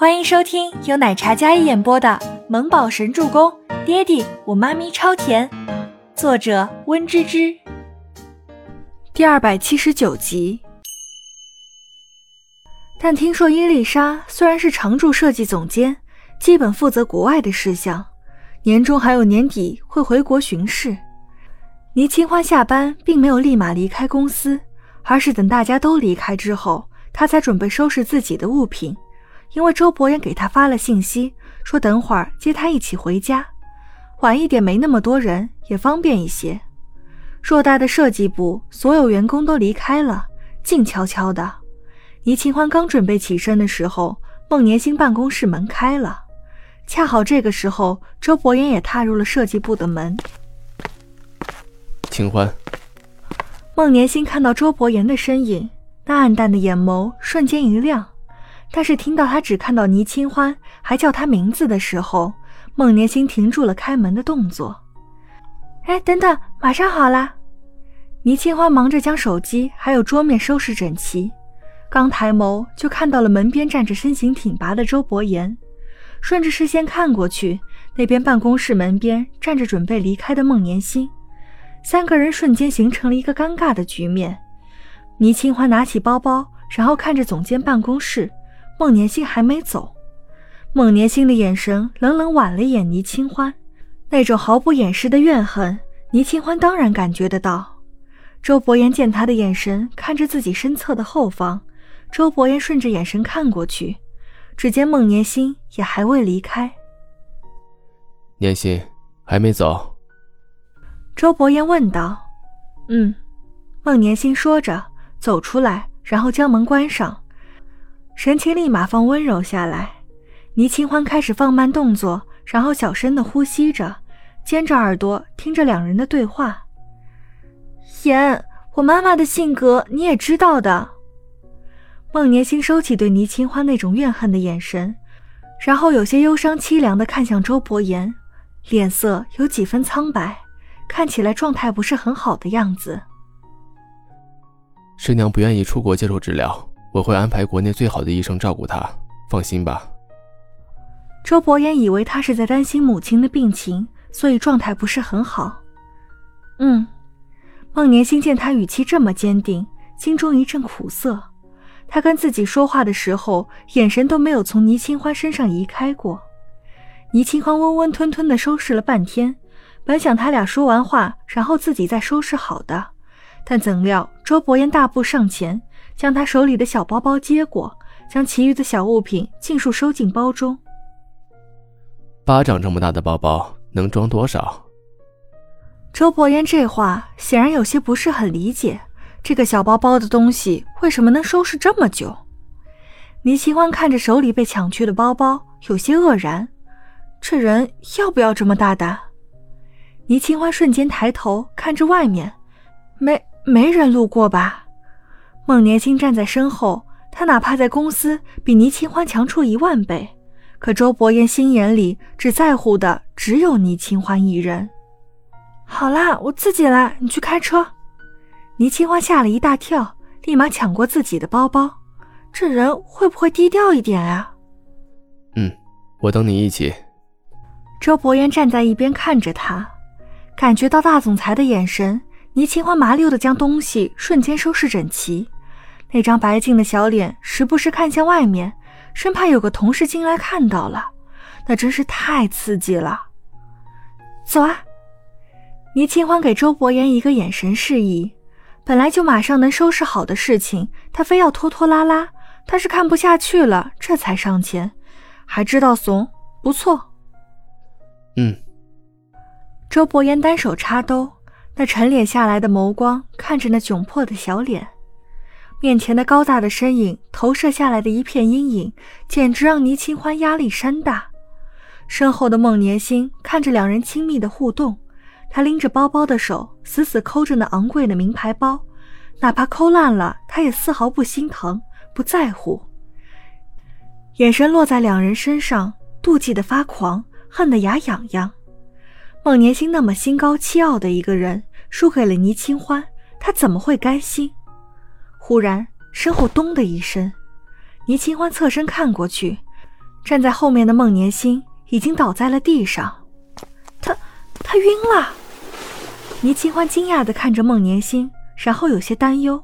欢迎收听由奶茶嘉一演播的《萌宝神助攻》，爹地我妈咪超甜，作者温芝芝。第二百七十九集。但听说伊丽莎虽然是常驻设计总监，基本负责国外的事项，年终还有年底会回国巡视。倪清欢下班并没有立马离开公司，而是等大家都离开之后，她才准备收拾自己的物品。因为周伯言给他发了信息，说等会儿接他一起回家，晚一点没那么多人，也方便一些。偌大的设计部，所有员工都离开了，静悄悄的。倪清欢刚准备起身的时候，孟年星办公室门开了，恰好这个时候，周伯言也踏入了设计部的门。清欢，孟年星看到周伯言的身影，那暗淡的眼眸瞬间一亮。但是听到他只看到倪清欢，还叫他名字的时候，孟年星停住了开门的动作。哎，等等，马上好啦！倪清欢忙着将手机还有桌面收拾整齐，刚抬眸就看到了门边站着身形挺拔的周伯言，顺着视线看过去，那边办公室门边站着准备离开的孟年星，三个人瞬间形成了一个尴尬的局面。倪清欢拿起包包，然后看着总监办公室。孟年星还没走，孟年星的眼神冷冷剜了眼倪清欢，那种毫不掩饰的怨恨，倪清欢当然感觉得到。周伯言见他的眼神看着自己身侧的后方，周伯言顺着眼神看过去，只见孟年星也还未离开。年心还没走？周伯言问道。嗯，孟年星说着走出来，然后将门关上。神情立马放温柔下来，倪清欢开始放慢动作，然后小声的呼吸着，尖着耳朵听着两人的对话。言，我妈妈的性格你也知道的。孟年星收起对倪清欢那种怨恨的眼神，然后有些忧伤凄凉的看向周伯言，脸色有几分苍白，看起来状态不是很好的样子。师娘不愿意出国接受治疗。我会安排国内最好的医生照顾他，放心吧。周伯言以为他是在担心母亲的病情，所以状态不是很好。嗯，孟年星见他语气这么坚定，心中一阵苦涩。他跟自己说话的时候，眼神都没有从倪清欢身上移开过。倪清欢温温吞吞的收拾了半天，本想他俩说完话，然后自己再收拾好的，但怎料周伯言大步上前。将他手里的小包包接过，将其余的小物品尽数收进包中。巴掌这么大的包包能装多少？周伯言这话显然有些不是很理解，这个小包包的东西为什么能收拾这么久？倪清欢看着手里被抢去的包包，有些愕然，这人要不要这么大胆？倪清欢瞬间抬头看着外面，没没人路过吧？孟年星站在身后，他哪怕在公司比倪清欢强出一万倍，可周伯言心眼里只在乎的只有倪清欢一人。好啦，我自己来，你去开车。倪清欢吓了一大跳，立马抢过自己的包包。这人会不会低调一点啊？嗯，我等你一起。周伯言站在一边看着他，感觉到大总裁的眼神，倪清欢麻溜的将东西瞬间收拾整齐。那张白净的小脸时不时看向外面，生怕有个同事进来看到了，那真是太刺激了。走啊！倪清欢给周伯言一个眼神示意，本来就马上能收拾好的事情，他非要拖拖拉拉，他是看不下去了，这才上前，还知道怂，不错。嗯。周伯言单手插兜，那沉敛下来的眸光看着那窘迫的小脸。面前的高大的身影投射下来的一片阴影，简直让倪清欢压力山大。身后的孟年星看着两人亲密的互动，他拎着包包的手死死抠着那昂贵的名牌包，哪怕抠烂了，他也丝毫不心疼，不在乎。眼神落在两人身上，妒忌的发狂，恨得牙痒痒。孟年星那么心高气傲的一个人，输给了倪清欢，他怎么会甘心？忽然，身后“咚”的一声，倪清欢侧身看过去，站在后面的孟年心已经倒在了地上，他他晕了。倪清欢惊讶地看着孟年心，然后有些担忧。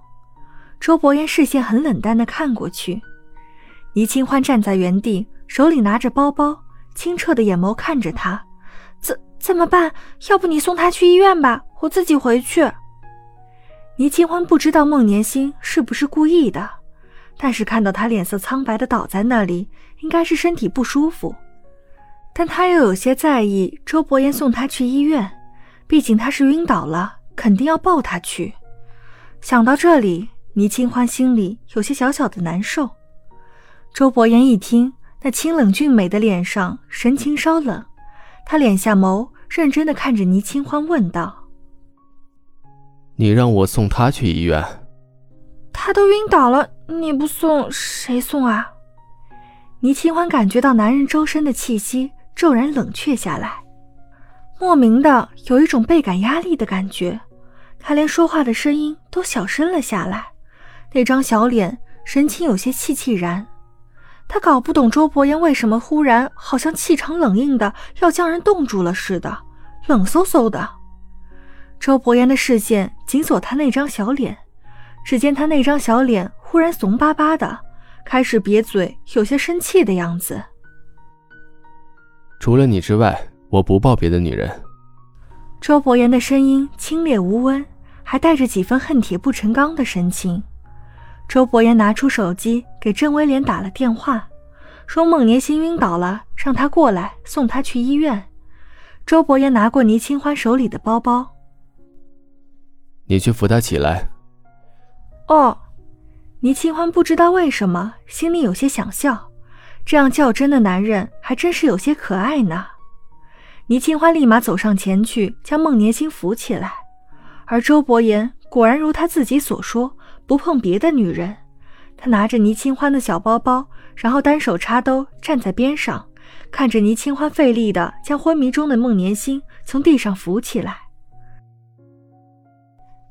周伯言视线很冷淡地看过去，倪清欢站在原地，手里拿着包包，清澈的眼眸看着他。怎怎么办？要不你送他去医院吧，我自己回去。倪清欢不知道孟年星是不是故意的，但是看到他脸色苍白的倒在那里，应该是身体不舒服。但他又有些在意周伯言送他去医院，毕竟他是晕倒了，肯定要抱他去。想到这里。倪清欢心里有些小小的难受。周伯言一听，那清冷俊美的脸上神情稍冷，他敛下眸，认真的看着倪清欢，问道：“你让我送他去医院？他都晕倒了，你不送谁送啊？”倪清欢感觉到男人周身的气息骤然冷却下来，莫名的有一种倍感压力的感觉，他连说话的声音都小声了下来。那张小脸，神情有些气气然。他搞不懂周伯言为什么忽然好像气场冷硬的，要将人冻住了似的，冷飕飕的。周伯言的视线紧锁他那张小脸，只见他那张小脸忽然怂巴巴的，开始瘪嘴，有些生气的样子。除了你之外，我不抱别的女人。周伯言的声音清冽无温，还带着几分恨铁不成钢的神情。周伯言拿出手机给郑威廉打了电话，说孟年星晕倒了，让他过来送他去医院。周伯言拿过倪清欢手里的包包，你去扶他起来。哦，倪清欢不知道为什么心里有些想笑，这样较真的男人还真是有些可爱呢。倪清欢立马走上前去将孟年星扶起来，而周伯言果然如他自己所说。不碰别的女人，他拿着倪清欢的小包包，然后单手插兜，站在边上，看着倪清欢费力的将昏迷中的孟年星从地上扶起来。